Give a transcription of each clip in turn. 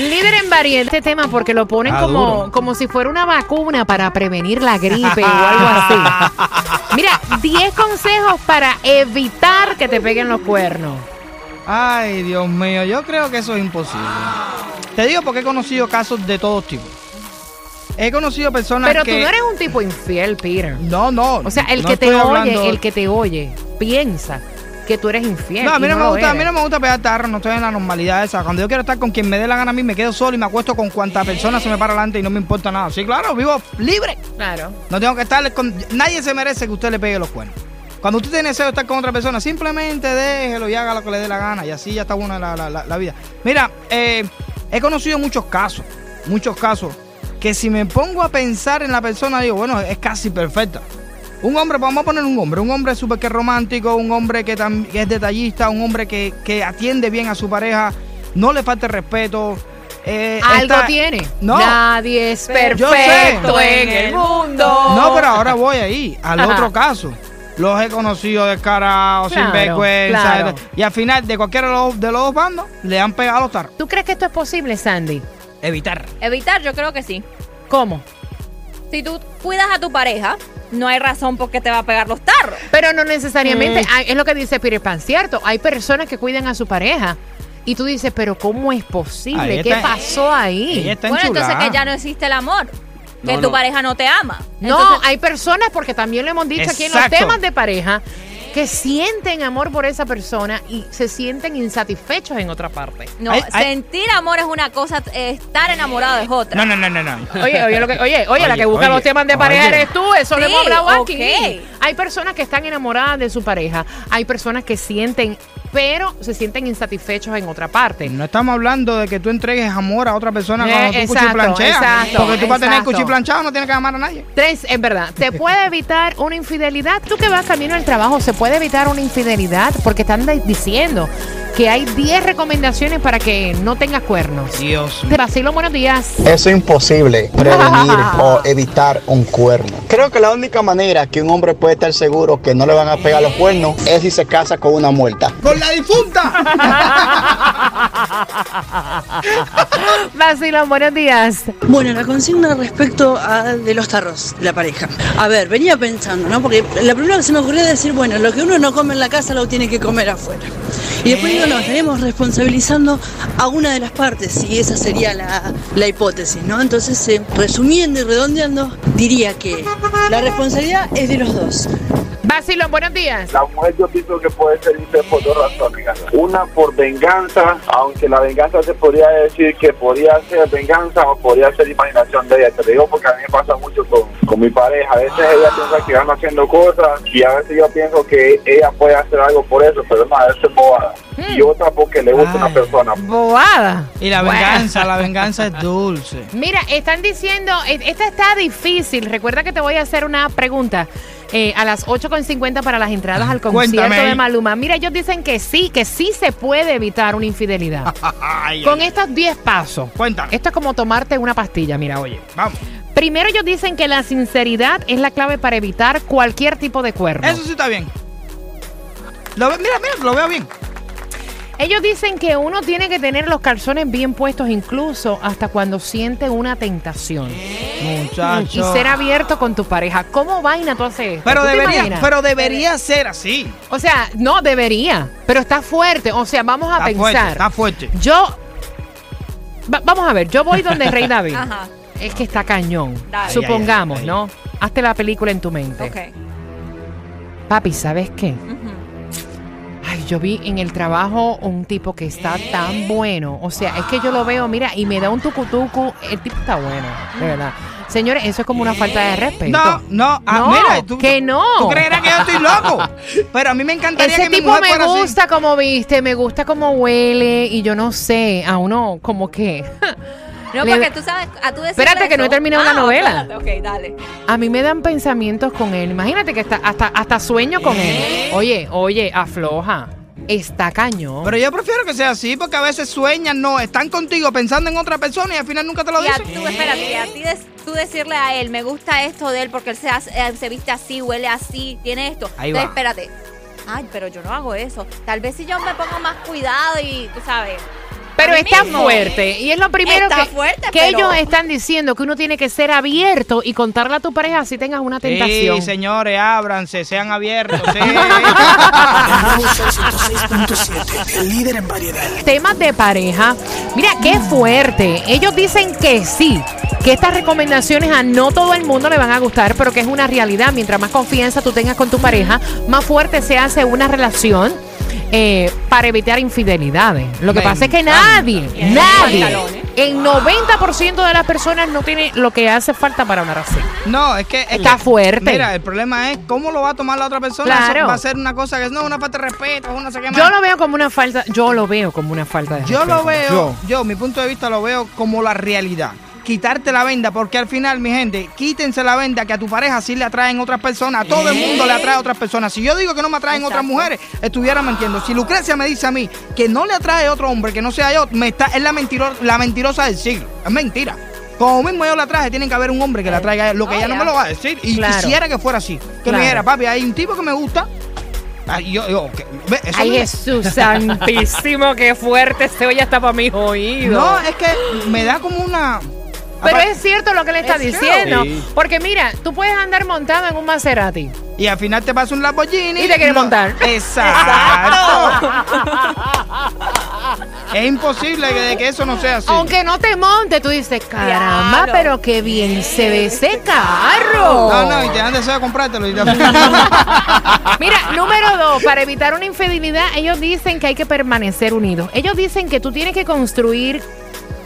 Líder en variedad este tema porque lo ponen Ah, como, duro. como si fuera una vacuna para prevenir la gripe o algo así. Mira, 10 consejos para evitar que te peguen los cuernos. Ay, Dios mío, yo creo que eso es imposible. Te digo porque he conocido casos de todos tipos. He conocido personas Pero que... tú no eres un tipo infiel, Peter. No, no. O sea, el no que te estoy oye, hablando- el que te oye, piensa que tú eres infiel. No, a mí no, me gusta, a mí no me gusta pegar tarro, no estoy en la normalidad esa. Cuando yo quiero estar con quien me dé la gana a mí, me quedo solo y me acuesto con cuanta persona se me para adelante y no me importa nada. Sí, claro, vivo libre. Claro. No tengo que estar con... Nadie se merece que usted le pegue los cuernos. Cuando usted tiene deseo de estar con otra persona, simplemente déjelo y haga lo que le dé la gana. Y así ya está buena la, la- la- la vida. Mira, eh, he conocido muchos casos, muchos casos, que si me pongo a pensar en la persona, digo, bueno, es casi perfecta. Un hombre, vamos a poner un hombre, un hombre súper que romántico, un hombre que, es detallista, un hombre que, que atiende bien a su pareja, no le falta el respeto. eh, Algo tiene. No. Nadie es perfecto en el mundo. No, pero ahora voy ahí, al Ajá. otro caso. Los he conocido descarados, Claro, sin vergüenza. claro. Y al final, de cualquiera de los, de los dos bandos, le han pegado los tarros. ¿Tú crees que esto es posible, Sandy? Evitar. Evitar, yo creo que sí. ¿Cómo? Si tú cuidas a tu pareja, no hay razón por qué te va a pegar los tarros. Pero no necesariamente, Mm. hay- es lo que dice Peter Pan, ¿cierto? Hay personas que cuidan a su pareja y tú dices, pero ¿cómo es posible? Ahí ¿Qué pasó ahí? Ella está bueno, entonces que ya no existe el amor. Que No, tu no. pareja no te ama. No, hay personas, porque también lo hemos dicho aquí en los Exacto. temas de pareja, que sienten amor por esa persona y se sienten insatisfechos en otra parte. no, Ay, ay. sentir amor es una cosa, eh, estar enamorado es otra. No, no, no, no, no. Oye, oye, lo que- oye, oye, la Oye, que busca oye, los temas de pareja oye. eres tú, eso lo Sí, hemos hablado aquí. Hay personas que están enamoradas de su pareja, hay personas que sienten, pero se sienten insatisfechos en otra parte. No estamos hablando de que tú entregues amor a otra persona Eh, cuando tú exacto, cuchiplancheas. exacto, Porque tú para tener exacto. cuchiplanchado no tienes que amar a nadie. Tres, es verdad, ¿te puede evitar una infidelidad? Tú que vas camino al trabajo, ¿se puede evitar una infidelidad? Porque están diciendo que hay 10 recomendaciones para que no tengas cuernos. Dios Te vacilo, buenos días. Es imposible prevenir o evitar un cuerno. Creo que la única manera que un hombre puede estar seguro que no le van a pegar los cuernos es si se casa con una muerta. ¡Con la difunta! Vacilo, buenos días. Bueno, la consigna respecto a de los tarros de la pareja. A ver, venía pensando, ¿no? Porque la primera que se me ocurrió es decir, bueno, lo que uno no come en la casa lo tiene que comer afuera. Y después digo, no, estaremos responsabilizando a una de las partes, y esa sería la, la hipótesis, ¿no? Entonces, eh, resumiendo y redondeando, diría que la responsabilidad es de los dos. Vacilo, buenos días. La mujer yo pienso que puede ser infiel por dos razones. Una por venganza, aunque la venganza se podría decir que podría ser venganza o podría ser imaginación de ella. Te lo digo porque a mí me pasa mucho con, con mi pareja. A veces ella piensa que van haciendo cosas y a veces yo pienso que ella puede hacer algo por eso, pero no, eso es bobada. Y otra porque le gusta Ay. una persona. Bobada. Y la venganza, la venganza es dulce. Mira, están diciendo, e- esta está difícil. Recuerda que te voy a hacer una pregunta eh, a las 8.50 para las entradas al concierto Cuéntame. de Maluma. Mira, ellos dicen que sí, que sí se puede evitar una infidelidad. Ay, Con ay, estos 10 pasos. Cuéntame. Esto es como tomarte una pastilla, mira, oye. Vamos. Primero ellos dicen que la sinceridad es la clave para evitar cualquier tipo de cuerno. Eso sí está bien. Lo mira, mira, lo veo bien. Ellos dicen que uno tiene que tener los calzones bien puestos incluso hasta cuando siente una tentación. Muchacho. Y ser abierto con tu pareja. ¿Cómo vaina tú haces esto? Pero ¿Tú te debería, pero debería ser así. O sea, no debería, pero está fuerte. O sea, vamos a Está pensar. fuerte, está fuerte. Yo. Va- vamos a ver, yo voy donde Rey David. Ajá. Es que está cañón. Dale. Supongamos, Ay, ay, ay, ¿no? Hazte la película en tu mente. Ok. Papi, ¿sabes qué? Ay, yo vi en el trabajo un tipo que está tan bueno. O sea, es que yo lo veo, mira, y me da un tucutucu. El tipo está bueno, de verdad. Señores, eso es como una falta de respeto. No, no, ah, No, mira, tú, que no. Tú creerás que yo estoy loco. Pero a mí me encantaría Ese que mi tipo mujer me fuera así. gusta como viste, me gusta como huele y yo no sé, a uno como que... No, Le- porque tú sabes, a tú decirle Espérate que no he eso- terminado la Ah, novela. espérate, Ok, dale. A mí me dan pensamientos con él. Imagínate que está, hasta, hasta sueño con él. Oye, oye, afloja. Está cañón. Pero yo prefiero que sea así porque a veces sueñan, no, están contigo pensando en otra persona y al final nunca te lo Y a dicen. tú, espérate, y a ti des- tú decirle a él, me gusta esto de él porque él se, hace- eh, se viste así, huele así, tiene esto. Ahí Entonces, va. espérate. Ay, pero yo no hago eso. Tal vez si yo me pongo más cuidado y tú sabes. Pero está mismo. fuerte. Y es lo primero Está que, fuerte, que pero- ellos están diciendo, que uno tiene que ser abierto y contarle a tu pareja si tengas una tentación. Sí, señores, ábranse, sean abiertos. sí. Nuevo Sol 106.7, el líder en variedad. Temas de pareja. Mira, qué fuerte. Ellos dicen que sí, que estas recomendaciones a no todo el mundo le van a gustar, pero que es una realidad. Mientras más confianza tú tengas con tu pareja, más fuerte se hace una relación. eh, para evitar infidelidades. Lo que pasa es que nadie, nadie, el 90% de las personas no tiene lo que hace falta para una relación. No, es que es Está que- fuerte. Mira, el problema es cómo lo va a tomar la otra persona. Claro. Eso va a ser una cosa que no, una falta de respeto, una sé qué más. Yo lo veo como una falta, yo lo veo como una falta de Yo lo veo, yo. mi punto de vista lo veo como la realidad. Quitarte la venda, porque al final, mi gente, quítense la venda que a tu pareja sí le atraen otras personas. A todo el mundo le atrae a otras personas. Si yo digo que no me atraen otras mujeres, estuviera mintiendo. Si Lucrecia me dice a mí que no le atrae otro hombre que no sea yo, me está, es la, mentiro- la mentirosa del siglo. Es mentira. Como mismo yo la traje, tiene que haber un hombre que la traiga lo que Oh, ella no me lo va a decir. Y Claro. quisiera que fuera así. Que Claro. me dijera, papi, hay un tipo que me gusta. Ay, yo, yo, que- ve, eso Ay, me- Jesús santísimo, qué fuerte se oye hasta para mis oídos. No, es que me da como una. Pero es cierto lo que le está Es diciendo. Sí. Porque mira, tú puedes andar montado en un Maserati. Y al final te pasa un Lamborghini. Y te quiere no- montar. Exacto. es imposible que, de que eso no sea así. Aunque no te monte, tú dices, caramba, Claro. pero qué bien se ve ese carro. No, no, y te dan deseo de comprártelo. Y te- Mira, número dos, para evitar una infidelidad, ellos dicen que hay que permanecer unidos. Ellos dicen que tú tienes que construir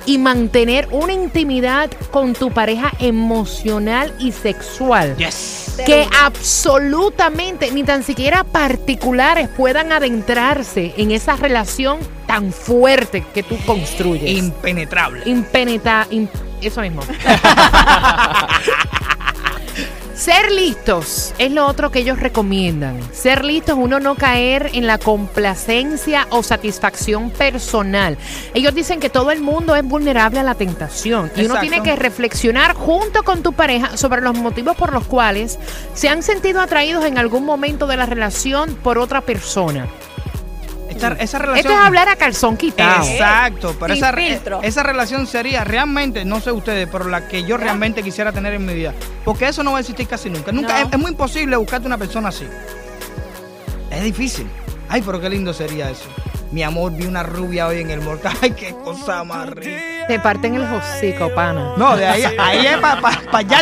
y mantener una intimidad con tu pareja emocional y sexual. yes. que absolutamente ni tan siquiera particulares puedan adentrarse en esa relación tan fuerte que tú construyes. Impenetrable. Impenetra, im- eso mismo. Ser listos es lo otro que ellos recomiendan. Ser listos, uno no caer en la complacencia o satisfacción personal. Ellos dicen que todo el mundo es vulnerable a la tentación y uno tiene que reflexionar junto con tu pareja sobre los motivos por los cuales se han sentido atraídos en algún momento de la relación por otra persona. Esa relación. Esto es hablar a calzón quitado. Exacto, pero esa, filtro. esa relación sería realmente, no sé ustedes, pero la que yo realmente quisiera tener en mi vida. Porque eso no va a existir casi nunca. Nunca No. es, es muy imposible buscarte una persona así. Es difícil. Ay, pero qué lindo sería eso. Mi amor, vi una rubia hoy en el mortal. Ay, qué cosa más rica. Te parten el hocico, pana. No, de ahí, ahí es para pa, pa allá.